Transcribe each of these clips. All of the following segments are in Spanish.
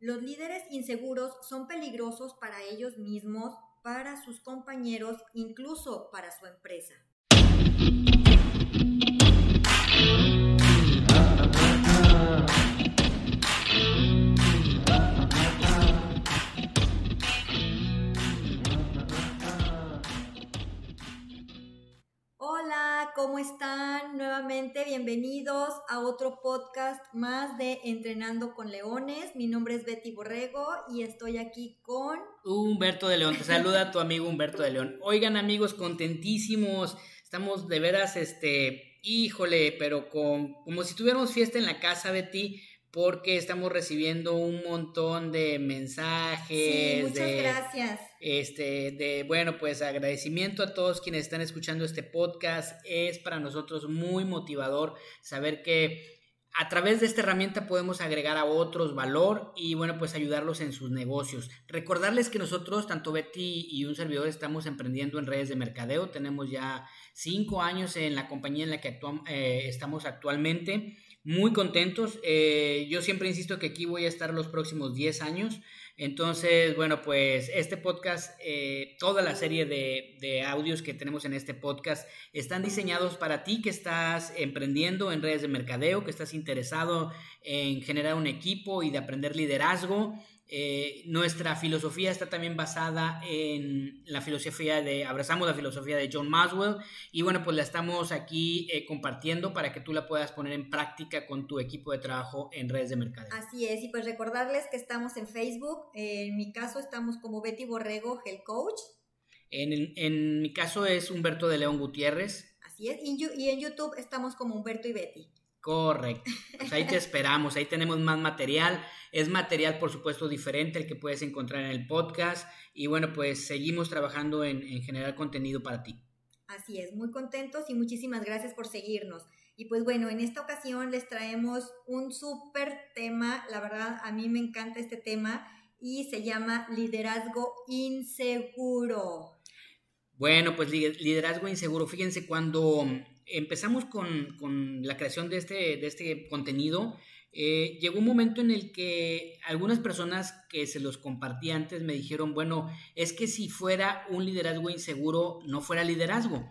Los líderes inseguros son peligrosos para ellos mismos, para sus compañeros, incluso para su empresa. ¿Cómo están? Nuevamente bienvenidos a otro podcast más de Entrenando con Leones. Mi nombre es Betty Borrego y estoy aquí con Humberto de León. Te saluda tu amigo Humberto de León. Oigan, amigos, contentísimos. Estamos de veras, este, híjole, pero con como si tuviéramos fiesta en la casa, Betty porque estamos recibiendo un montón de mensajes. Sí, muchas gracias. Este, de, bueno, pues agradecimiento a todos quienes están escuchando este podcast. Es para nosotros muy motivador saber que a través de esta herramienta podemos agregar a otros valor y bueno, pues ayudarlos en sus negocios. Recordarles que nosotros, tanto Betty y un servidor, estamos emprendiendo en redes de mercadeo. Tenemos ya cinco años en la compañía en la que actuamos, eh, estamos actualmente muy contentos. Eh, yo siempre insisto que aquí voy a estar los próximos 10 años. Entonces, bueno, pues este podcast, eh, toda la serie de, de, audios que tenemos en este podcast están diseñados para ti que estás emprendiendo en redes de mercadeo, que estás interesado en generar un equipo y de aprender liderazgo. Eh, nuestra filosofía está también basada en la filosofía de, abrazamos la filosofía de John Maswell y bueno, pues la estamos aquí eh, compartiendo para que tú la puedas poner en práctica con tu equipo de trabajo en redes de mercado. Así es, y pues recordarles que estamos en Facebook, en mi caso estamos como Betty Borrego, Health Coach. En, en mi caso es Humberto de León Gutiérrez. Así es, y, y en YouTube estamos como Humberto y Betty. Correcto. Pues ahí te esperamos, ahí tenemos más material. Es material, por supuesto, diferente el que puedes encontrar en el podcast. Y bueno, pues seguimos trabajando en, en generar contenido para ti. Así es, muy contentos y muchísimas gracias por seguirnos. Y pues bueno, en esta ocasión les traemos un súper tema, la verdad a mí me encanta este tema y se llama liderazgo inseguro. Bueno, pues liderazgo inseguro. Fíjense, cuando empezamos con, con, la creación de este, de este contenido, eh, llegó un momento en el que algunas personas que se los compartí antes me dijeron, bueno, es que si fuera un liderazgo inseguro, no fuera liderazgo.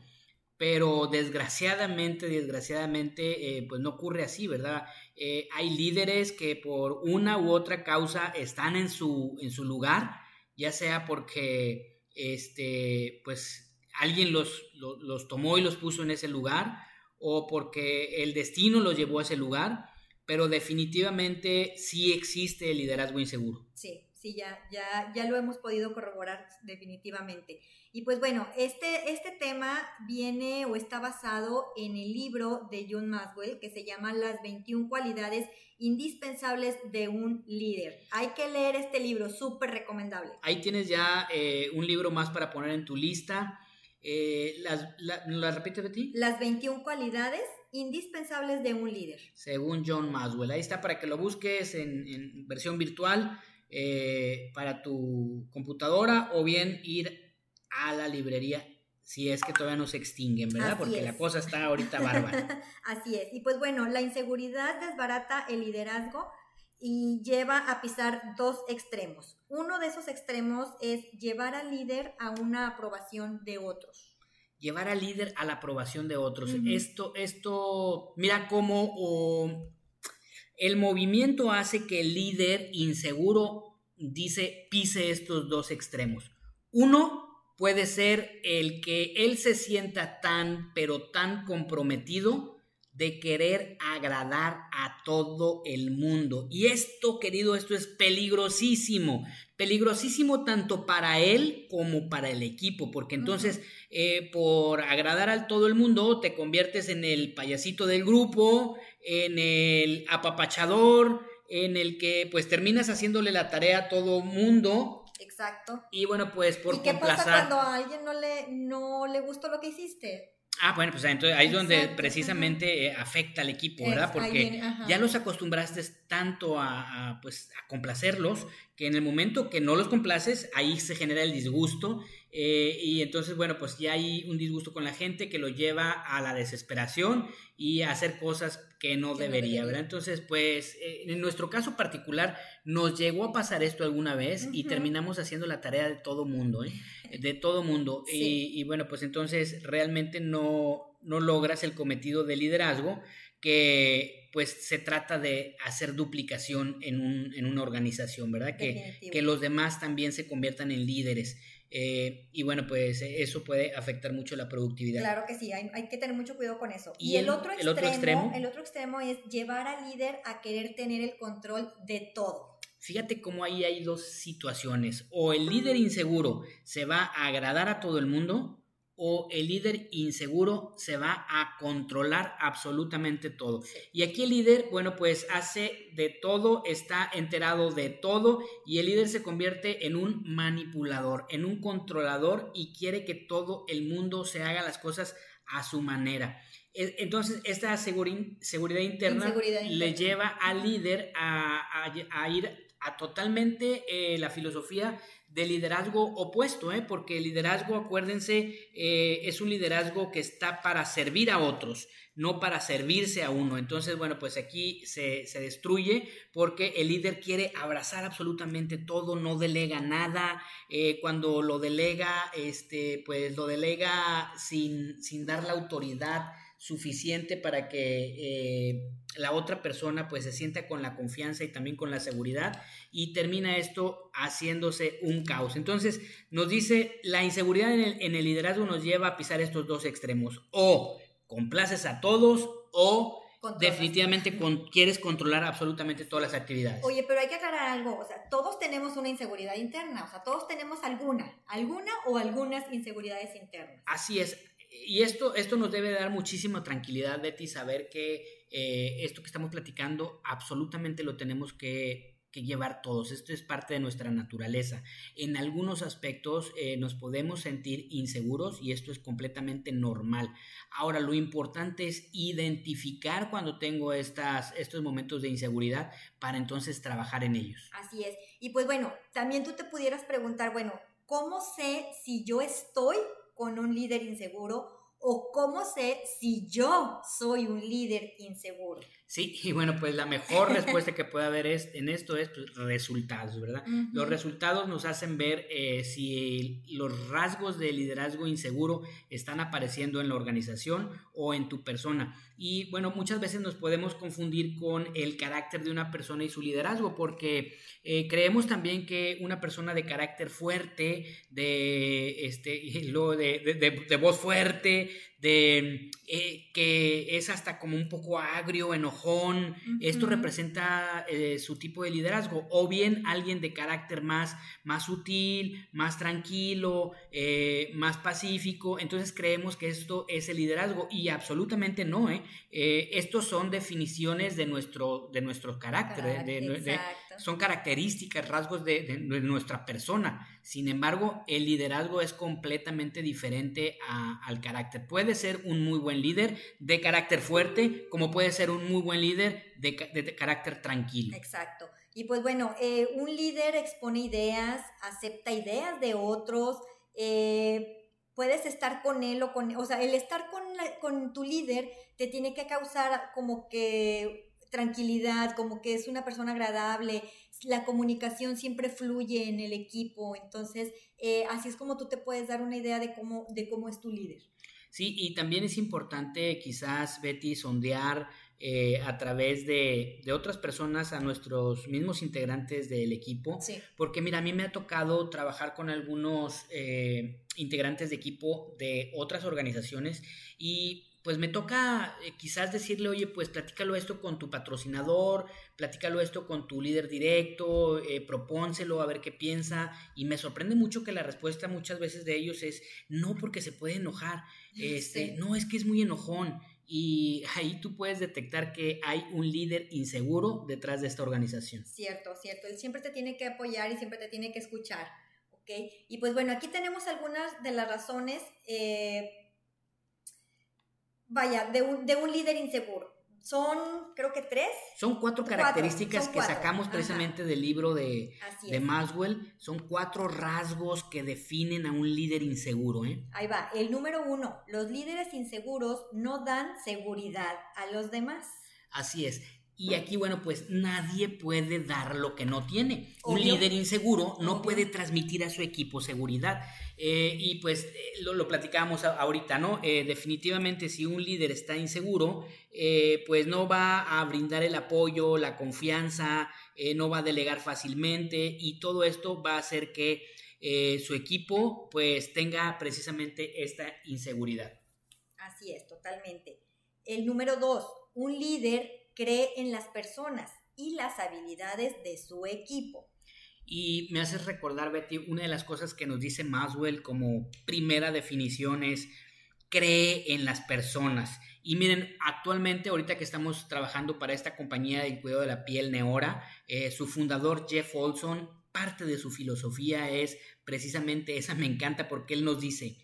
Pero desgraciadamente, desgraciadamente, eh, pues no ocurre así, ¿verdad? Eh, hay líderes que por una u otra causa están en su, en su lugar, ya sea porque, este, pues alguien los, los, los, tomó y los puso en ese lugar o porque el destino los llevó a ese lugar, pero definitivamente sí existe el liderazgo inseguro. Sí, sí, ya, ya, ya lo hemos podido corroborar definitivamente. Y pues bueno, este, este tema viene o está basado en el libro de John Maswell que se llama Las 21 cualidades indispensables de un líder. Hay que leer este libro, súper recomendable. Ahí tienes ya eh, un libro más para poner en tu lista. Eh, las, la, ¿La repite Betty? Las 21 cualidades indispensables de un líder. Según John Maswell. Ahí está para que lo busques en, en versión virtual eh, para tu computadora o bien ir a la librería si es que todavía no se extinguen, ¿verdad? Así Porque es. la cosa está ahorita bárbara. Así es. Y pues bueno, la inseguridad desbarata el liderazgo y lleva a pisar dos extremos. Uno de esos extremos es llevar al líder a una aprobación de otros. Llevar al líder a la aprobación de otros. Uh -huh. Esto, esto, mira cómo oh, el movimiento hace que el líder inseguro dice pise estos dos extremos. Uno puede ser el que él se sienta tan, pero tan comprometido de querer agradar a todo el mundo. Y esto, querido, esto es peligrosísimo. Peligrosísimo tanto para él como para el equipo, porque entonces uh -huh. eh, por agradar a todo el mundo te conviertes en el payasito del grupo, en el apapachador, en el que pues terminas haciéndole la tarea a todo mundo. Exacto. Y bueno, pues por ¿Y qué pasa cuando a alguien no le, no le gustó lo que hiciste? Ah, bueno, pues entonces ahí es donde precisamente ajá. afecta al equipo, ¿verdad? Porque viene, ya los acostumbraste tanto a, pues, a complacerlos que en el momento que no los complaces, ahí se genera el disgusto eh, y entonces, bueno, pues ya hay un disgusto con la gente que lo lleva a la desesperación y a hacer cosas que no debería, ¿verdad? Entonces, pues eh, en nuestro caso particular nos llegó a pasar esto alguna vez y terminamos haciendo la tarea de todo mundo, ¿eh? De todo mundo. Y, y, bueno, pues entonces realmente no, no logras el cometido de liderazgo que pues se trata de hacer duplicación en, un, en una organización, ¿verdad? Que, que, los demás también se conviertan en líderes. Eh, y bueno, pues eso puede afectar mucho la productividad. Claro que sí, hay, hay que tener mucho cuidado con eso. Y, el, otro extremo, el, otro extremo, el otro extremo es llevar al líder a querer tener el control de todo. Fíjate cómo ahí hay dos situaciones. O el líder inseguro se va a agradar a todo el mundo, o el líder inseguro se va a controlar absolutamente todo. Y aquí el líder, bueno, pues hace de todo, está enterado de todo y el líder se convierte en un manipulador, en un controlador y quiere que todo el mundo se haga las cosas a su manera. E, entonces, esta seguridad interna le lleva al líder a, ir a totalmente eh, la filosofía de liderazgo opuesto, ¿eh? porque el liderazgo, acuérdense, eh, es un liderazgo que está para servir a otros, no para servirse a uno. Entonces, bueno, pues aquí se, se destruye porque el líder quiere abrazar absolutamente todo, no delega nada. Eh, cuando lo delega, este, pues lo delega sin, sin dar la autoridad suficiente para que eh, la otra persona pues se sienta con la confianza y también con la seguridad y termina esto haciéndose un caos. Entonces nos dice, la inseguridad en el, liderazgo nos lleva a pisar estos dos extremos, o complaces a todos o definitivamente quieres controlar absolutamente todas las actividades. Oye, pero hay que aclarar algo, o sea, todos tenemos una inseguridad interna, o sea, todos tenemos alguna, alguna o algunas inseguridades internas. Así es, y esto, esto nos debe dar muchísima tranquilidad, Betty, saber que eh, esto que estamos platicando absolutamente lo tenemos que, llevar todos. Esto es parte de nuestra naturaleza. En algunos aspectos eh, nos podemos sentir inseguros y esto es completamente normal. Ahora, lo importante es identificar cuando tengo estas, estos momentos de inseguridad para entonces trabajar en ellos. Así es. Y pues bueno, también tú te pudieras preguntar, bueno, ¿cómo sé si yo estoy con un líder inseguro o cómo sé si yo soy un líder inseguro. Sí, y bueno, pues la mejor respuesta que puede haber es, en esto es pues, resultados, ¿verdad? Los resultados nos hacen ver eh, si los rasgos de liderazgo inseguro están apareciendo en la organización o en tu persona. Y bueno, muchas veces nos podemos confundir con el carácter de una persona y su liderazgo, porque eh, creemos también que una persona de carácter fuerte, de, este, de, de voz fuerte, de eh, que es hasta como un poco agrio, enojón. Esto representa eh, su tipo de liderazgo. O bien alguien de carácter más, más sutil, más tranquilo, eh, más pacífico. Entonces creemos que esto es el liderazgo y absolutamente no. ¿eh? estos son definiciones de nuestro, de nuestro carácter, de, son características, rasgos de, nuestra persona. Sin embargo, el liderazgo es completamente diferente al carácter. Puede ser un muy buen líder de carácter fuerte, como puede ser un muy buen líder de, carácter tranquilo. Exacto. Y pues bueno, eh, un líder expone ideas, acepta ideas de otros, eh, puedes estar con él o con, o sea, el estar con, con tu líder te tiene que causar como que tranquilidad, como que es una persona agradable, la comunicación siempre fluye en el equipo, entonces eh, así es como tú te puedes dar una idea de cómo, de cómo es tu líder. Sí, y también es importante quizás, Betty, sondear eh, a través de, otras personas a nuestros mismos integrantes del equipo. Porque mira, a mí me ha tocado trabajar con algunos eh, integrantes de equipo de otras organizaciones y pues me toca eh, quizás decirle, oye, pues platícalo esto con tu patrocinador, platícalo esto con tu líder directo, eh, propónselo a ver qué piensa. Y me sorprende mucho que la respuesta muchas veces de ellos es, no, porque se puede enojar, este, no, es que es muy enojón. Y ahí tú puedes detectar que hay un líder inseguro detrás de esta organización. Cierto, cierto. Él siempre te tiene que apoyar y siempre te tiene que escuchar. ¿ok? Y pues bueno, aquí tenemos algunas de las razones. Eh, vaya, de un, de un líder inseguro. son, creo que tres. Son cuatro características que sacamos precisamente del libro de, de Maswell. Son cuatro rasgos que definen a un líder inseguro. ¿eh? Ahí va. El número uno, los líderes inseguros no dan seguridad a los demás. Así es. Y aquí, bueno, pues nadie puede dar lo que no tiene. Un líder inseguro no puede transmitir a su equipo seguridad. Eh, y pues eh, lo, lo, platicábamos ahorita, ¿no? Eh, definitivamente si un líder está inseguro, pues no va a brindar el apoyo, la confianza, no va a delegar fácilmente y todo esto va a hacer que su equipo pues tenga precisamente esta inseguridad. Así es, totalmente. El número dos, un líder cree en las personas y las habilidades de su equipo. Y me haces recordar, Betty, una de las cosas que nos dice Maswell como primera definición es cree en las personas. Y miren, actualmente, ahorita que estamos trabajando para esta compañía de cuidado de la piel Neora, eh, su fundador Jeff Olson, parte de su filosofía es precisamente esa, me encanta porque él nos dice,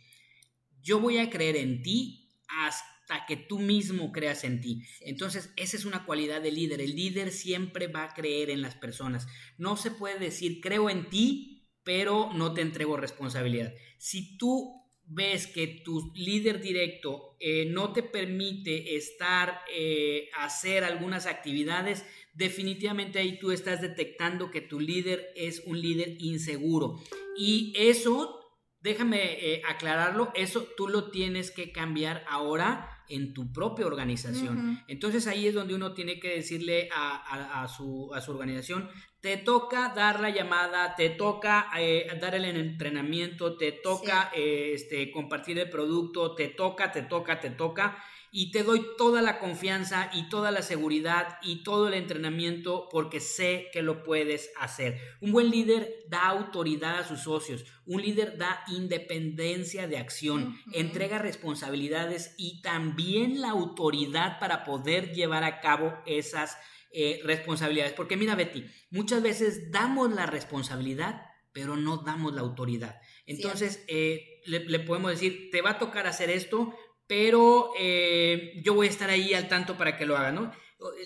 yo voy a creer en ti hasta que tú mismo creas en ti. Entonces, esa es una cualidad del líder. El líder siempre va a creer en las personas. No se puede decir, creo en ti, pero no te entrego responsabilidad. Si tú ves que tu líder directo eh, no te permite estar, eh, hacer algunas actividades, definitivamente ahí tú estás detectando que tu líder es un líder inseguro. Y eso, déjame eh, aclararlo, eso tú lo tienes que cambiar ahora en tu propia organización. Entonces ahí es donde uno tiene que decirle a, su, organización, te toca dar la llamada, te toca eh, dar el entrenamiento, te toca eh, este, compartir el producto, te toca, te toca, te toca y te doy toda la confianza y toda la seguridad y todo el entrenamiento porque sé que lo puedes hacer. Un buen líder da autoridad a sus socios, un líder da independencia de acción, entrega responsabilidades y también la autoridad para poder llevar a cabo esas eh, responsabilidades. Porque mira Betty, muchas veces damos la responsabilidad, pero no damos la autoridad. Entonces, eh, le, le podemos decir, te va a tocar hacer esto, pero eh, yo voy a estar ahí al tanto para que lo haga, ¿no?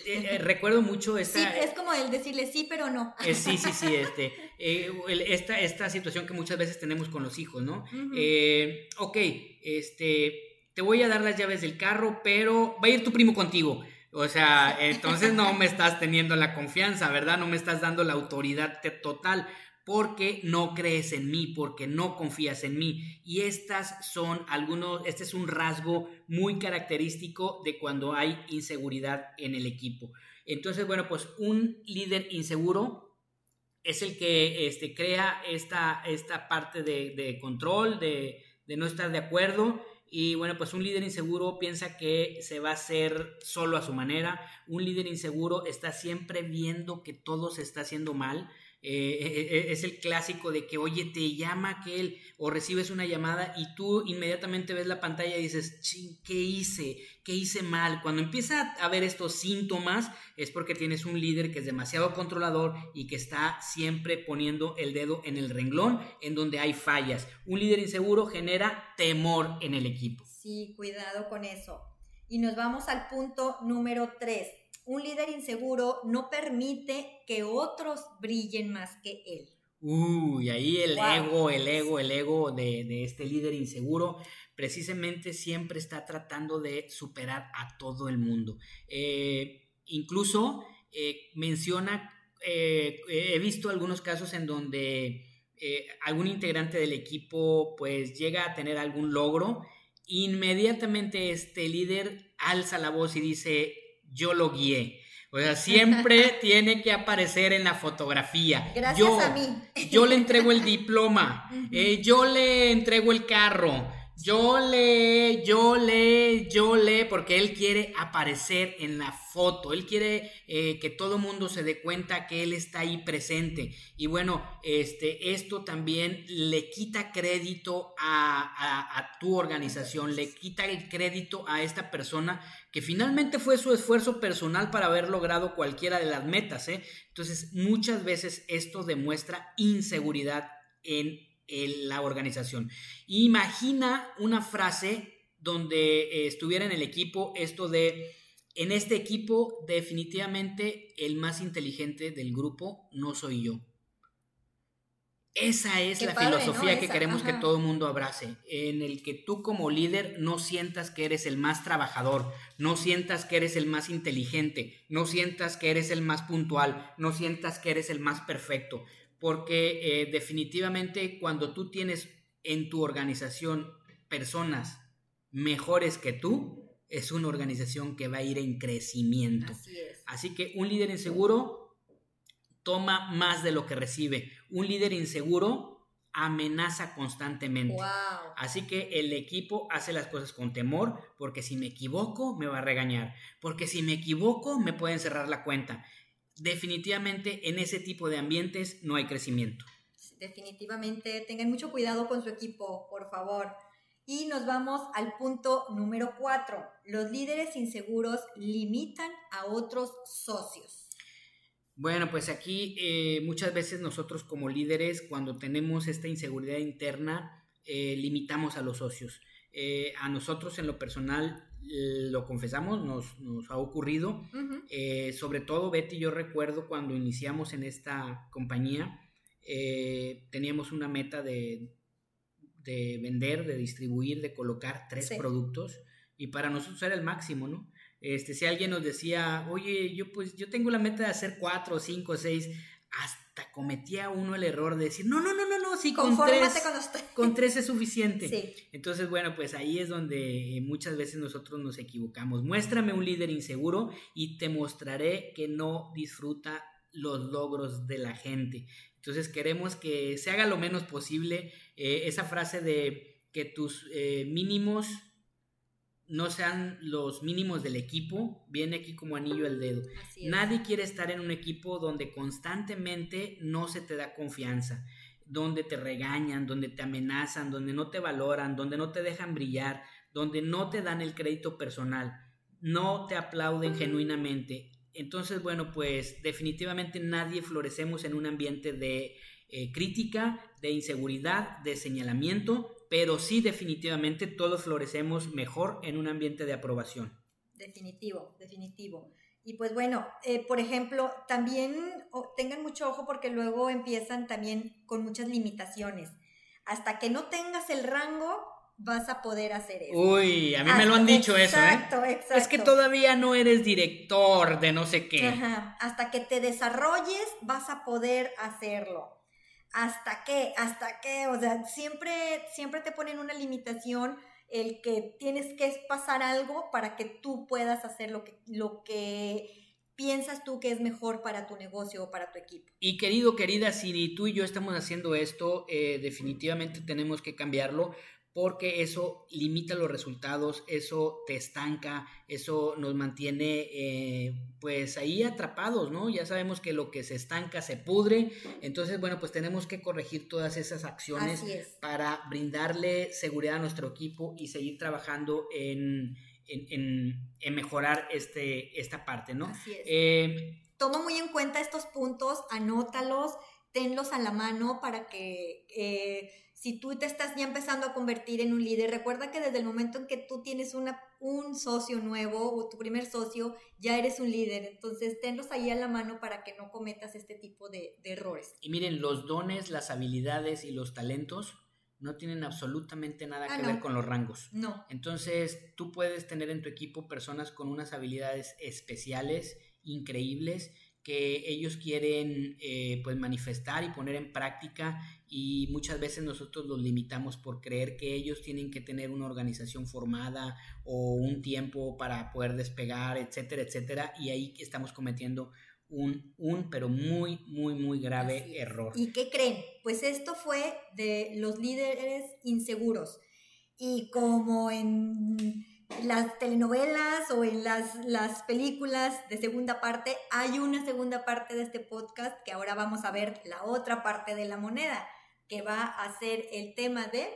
Eh, eh, recuerdo mucho esta... Sí, es como el decirle sí, pero no. sí, sí, sí, este, esta, esta situación que muchas veces tenemos con los hijos, ¿no? ok, este, te voy a dar las llaves del carro, pero va a ir tu primo contigo. O sea, entonces no me estás teniendo la confianza, ¿verdad? No me estás dando la autoridad total porque no crees en mí, porque no confías en mí. Y estas son algunos, este es un rasgo muy característico de cuando hay inseguridad en el equipo. Entonces, bueno, pues un líder inseguro es el que este, crea esta, esta parte de, control, de, de no estar de acuerdo. Y bueno, pues un líder inseguro piensa que se va a hacer solo a su manera. Un líder inseguro está siempre viendo que todo se está haciendo mal eh, eh, es el clásico de que, oye, te llama aquel o recibes una llamada y tú inmediatamente ves la pantalla y dices, ¿qué hice? ¿Qué hice mal? Cuando empieza a ver estos síntomas es porque tienes un líder que es demasiado controlador y que está siempre poniendo el dedo en el renglón en donde hay fallas. Un líder inseguro genera temor en el equipo. Sí, cuidado con eso. Y nos vamos al punto número 3 un líder inseguro no permite que otros brillen más que él. Uy, ahí el ego, el ego, el ego de, este líder inseguro precisamente siempre está tratando de superar a todo el mundo. Eh, incluso eh, menciona, eh, he visto algunos casos en donde algún integrante del equipo pues llega a tener algún logro, inmediatamente este líder alza la voz y dice, yo lo guié. O sea, siempre tiene que aparecer en la fotografía. Gracias yo, a mí. Yo le entrego el diploma, eh, yo le entrego el carro, yo le, yo le, yo le, porque él quiere aparecer en la foto, él quiere eh, que todo mundo se dé cuenta que él está ahí presente. Y bueno, este, esto también le quita crédito a, tu organización, le quita el crédito a esta persona que finalmente fue su esfuerzo personal para haber logrado cualquiera de las metas. ¿eh? Entonces, muchas veces esto demuestra inseguridad en la organización. Imagina una frase donde eh, estuviera en el equipo esto de en este equipo definitivamente el más inteligente del grupo no soy yo. Esa es la filosofía que queremos que todo el mundo abrace, en el que tú como líder no sientas que eres el más trabajador, no sientas que eres el más inteligente, no sientas que eres el más puntual, no sientas que eres el más perfecto, porque eh, definitivamente cuando tú tienes en tu organización personas mejores que tú, es una organización que va a ir en crecimiento. Así es. Así que un líder inseguro toma más de lo que recibe. Un líder inseguro amenaza constantemente. Wow. Así que el equipo hace las cosas con temor, porque si me equivoco me va a regañar, porque si me equivoco me pueden cerrar la cuenta. Definitivamente en ese tipo de ambientes no hay crecimiento. Definitivamente tengan mucho cuidado con su equipo, por favor. Y nos vamos al punto número cuatro. Los líderes inseguros limitan a otros socios. Bueno, pues aquí eh, muchas veces nosotros como líderes, cuando tenemos esta inseguridad interna, eh, limitamos a los socios. Eh, a nosotros en lo personal, lo confesamos, nos, nos ha ocurrido. sobre todo, Betty, yo recuerdo cuando iniciamos en esta compañía, teníamos una meta de de vender, de distribuir, de colocar tres productos y para nosotros era el máximo, ¿no? Este, si alguien nos decía, oye, yo pues yo tengo la meta de hacer cuatro, cinco, seis, hasta cometía uno el error de decir, no, no, no, no, no, sí, con tres, con, tres es suficiente. Sí. Entonces, bueno, pues ahí es donde muchas veces nosotros nos equivocamos. Muéstrame un líder inseguro y te mostraré que no disfruta los logros de la gente. Entonces queremos que se haga lo menos posible eh, esa frase de que tus eh, mínimos no sean los mínimos del equipo, viene aquí como anillo al dedo. Nadie quiere estar en un equipo donde constantemente no se te da confianza, donde te regañan, donde te amenazan, donde no te valoran, donde no te dejan brillar, donde no te dan el crédito personal, no te aplauden genuinamente. Entonces, bueno, pues definitivamente nadie florecemos en un ambiente de eh, crítica, de inseguridad, de señalamiento, pero sí definitivamente todos florecemos mejor en un ambiente de aprobación. Definitivo, definitivo. Y pues bueno, eh, por ejemplo, también tengan mucho ojo porque luego empiezan también con muchas limitaciones. Hasta que no tengas el rango, vas a poder hacer eso. Uy, a mí me lo han dicho eso, ¿eh? Exacto, exacto. Es que todavía no eres director de no sé qué. Ajá. Hasta que te desarrolles, vas a poder hacerlo. ¿Hasta qué? ¿Hasta qué? O sea, siempre, siempre te ponen una limitación el que tienes que pasar algo para que tú puedas hacer lo que, lo que piensas tú que es mejor para tu negocio o para tu equipo. Y querido, querida, si tú y yo estamos haciendo esto, eh, definitivamente tenemos que cambiarlo porque eso limita los resultados, eso te estanca, eso nos mantiene eh, pues ahí atrapados, ¿no? Ya sabemos que lo que se estanca se pudre, entonces bueno, pues tenemos que corregir todas esas acciones para brindarle seguridad a nuestro equipo y seguir trabajando en, mejorar este, esta parte, ¿no? Así es. Eh, Toma muy en cuenta estos puntos, anótalos, tenlos a la mano para que... Eh, si tú te estás ya empezando a convertir en un líder, recuerda que desde el momento en que tú tienes una, un socio nuevo o tu primer socio, ya eres un líder. Entonces, tenlos ahí a la mano para que no cometas este tipo de, errores. Y miren, los dones, las habilidades y los talentos no tienen absolutamente nada ah, que ver con los rangos. No. Entonces, tú puedes tener en tu equipo personas con unas habilidades especiales, increíbles, que ellos quieren eh, pues manifestar y poner en práctica y muchas veces nosotros los limitamos por creer que ellos tienen que tener una organización formada o un tiempo para poder despegar, etcétera, etcétera, y ahí estamos cometiendo un, un pero muy, muy, muy grave error. ¿Y qué creen? Pues esto fue de los líderes inseguros. Y como en las telenovelas o en las, las películas de segunda parte, hay una segunda parte de este podcast que ahora vamos a ver la otra parte de la moneda, que va a ser el tema de...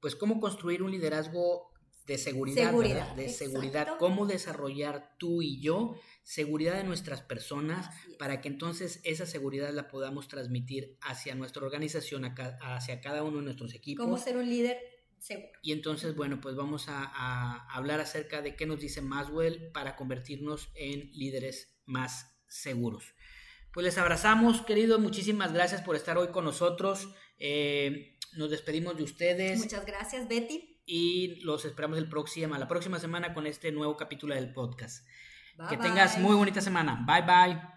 Pues cómo construir un liderazgo de seguridad, seguridad de seguridad, cómo desarrollar tú y yo seguridad de nuestras personas para que entonces esa seguridad la podamos transmitir hacia nuestra organización, hacia cada uno de nuestros equipos. Cómo ser un líder seguro. Y entonces, bueno, pues vamos a, a hablar acerca de qué nos dice Maswell para convertirnos en líderes más seguros. Pues les abrazamos, queridos. Muchísimas gracias por estar hoy con nosotros. Eh, nos despedimos de ustedes. Muchas gracias, Betty. Y los esperamos el próximo, la próxima semana con este nuevo capítulo del podcast. Bye, que bye. tengas muy bonita semana. Bye bye.